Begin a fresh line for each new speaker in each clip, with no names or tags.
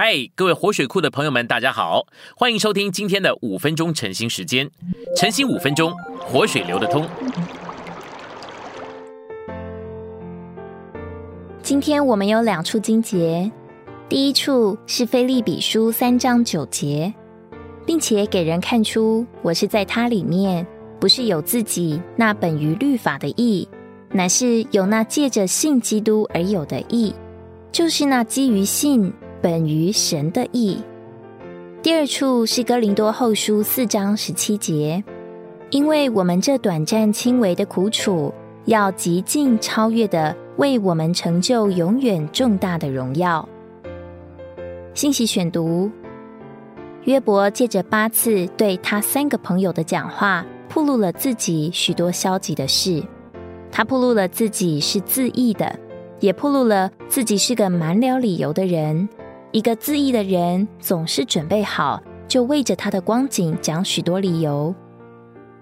嗨，各位活水库的朋友们，大家好，欢迎收听今天的五分钟晨兴时间。晨兴五分钟，活水流得通。
今天我们有两处经节，第一处是菲利比书三章九节，并且给人看出我是在它里面，不是有自己那本于律法的义，乃是有那借着信基督而有的义，就是那基于信。本于神的意。第二处是哥林多后书四章十七节，因为我们这短暂轻微的苦楚，要极尽超越的为我们成就永远重大的荣耀。信息选读：约伯借着八次对他三个朋友的讲话，暴露了自己许多消极的事。他暴露了自己是自义的，也暴露了自己是个满了理由的人。一个自义的人总是准备好，就为着他的光景讲许多理由。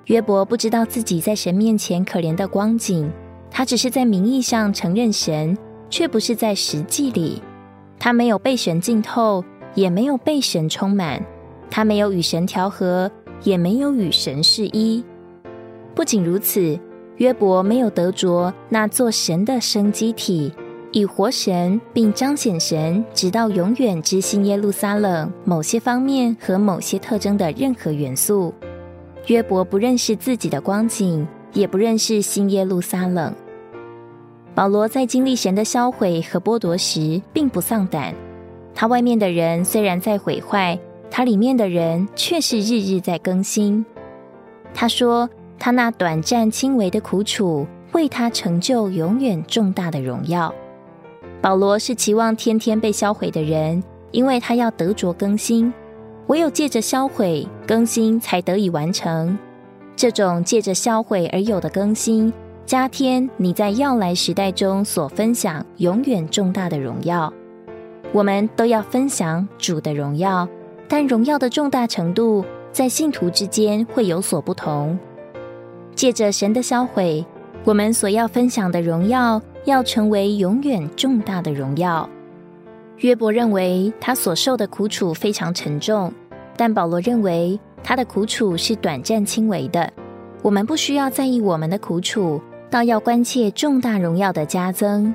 约伯不知道自己在神面前可怜的光景，他只是在名义上承认神，却不是在实际里。他没有被神浸透，也没有被神充满；他没有与神调和，也没有与神是一。不仅如此，约伯没有得着那座神的生机体。以活神并彰显神，直到永远之新耶路撒冷某些方面和某些特征的任何元素。约伯不认识自己的光景，也不认识新耶路撒冷。保罗在经历神的销毁和剥夺时，并不丧胆。他外面的人虽然在毁坏，他里面的人却是日日在更新。他说：“他那短暂轻微的苦楚，为他成就永远重大的荣耀。”保罗是期望天天被销毁的人，因为他要得着更新。唯有借着销毁更新，才得以完成。这种借着销毁而有的更新，加添你在要来时代中所分享永远重大的荣耀。我们都要分享主的荣耀，但荣耀的重大程度在信徒之间会有所不同。借着神的销毁，我们所要分享的荣耀。要成为永远重大的荣耀。约伯认为他所受的苦楚非常沉重，但保罗认为他的苦楚是短暂轻微的。我们不需要在意我们的苦楚，倒要关切重大荣耀的加增。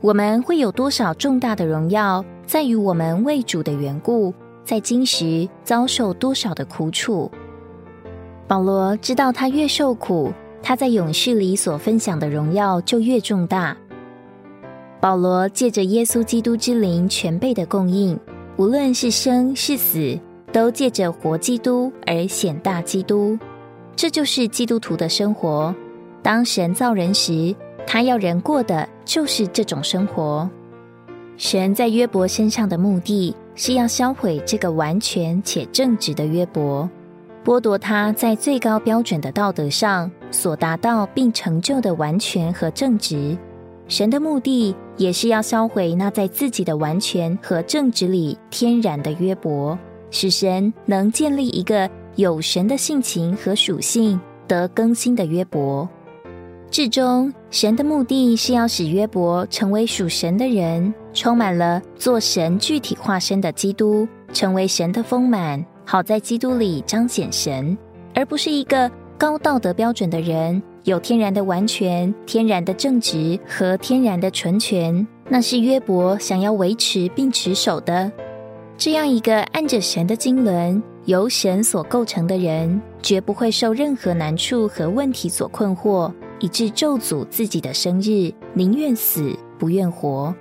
我们会有多少重大的荣耀，在于我们为主的缘故，在今时遭受多少的苦楚。保罗知道，他越受苦。他在勇士里所分享的荣耀就越重大。保罗借着耶稣基督之灵全备的供应，无论是生是死，都借着活基督而显大基督。这就是基督徒的生活。当神造人时，他要人过的就是这种生活。神在约伯身上的目的是要销毁这个完全且正直的约伯。剥夺他在最高标准的道德上所达到并成就的完全和正直。神的目的也是要销毁那在自己的完全和正直里天然的约伯，使神能建立一个有神的性情和属性得更新的约伯。至终，神的目的是要使约伯成为属神的人，充满了做神具体化身的基督，成为神的丰满。好在基督里彰显神，而不是一个高道德标准的人，有天然的完全、天然的正直和天然的纯全。那是约伯想要维持并持守的。这样一个按着神的经纶、由神所构成的人，绝不会受任何难处和问题所困惑，以致咒诅自己的生日，宁愿死不愿活。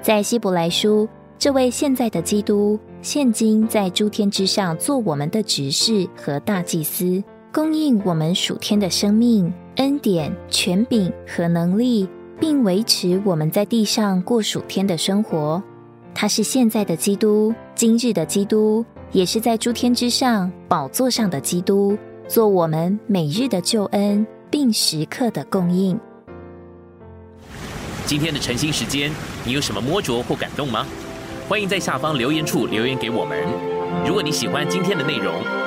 在希伯来书。这位现在的基督，现今在诸天之上做我们的执事和大祭司，供应我们属天的生命、恩典、权柄和能力，并维持我们在地上过属天的生活。他是现在的基督，今日的基督，也是在诸天之上宝座上的基督，做我们每日的救恩，并时刻的供应。
今天的晨兴时间，你有什么摸着或感动吗？欢迎在下方留言处留言给我们。如果你喜欢今天的内容，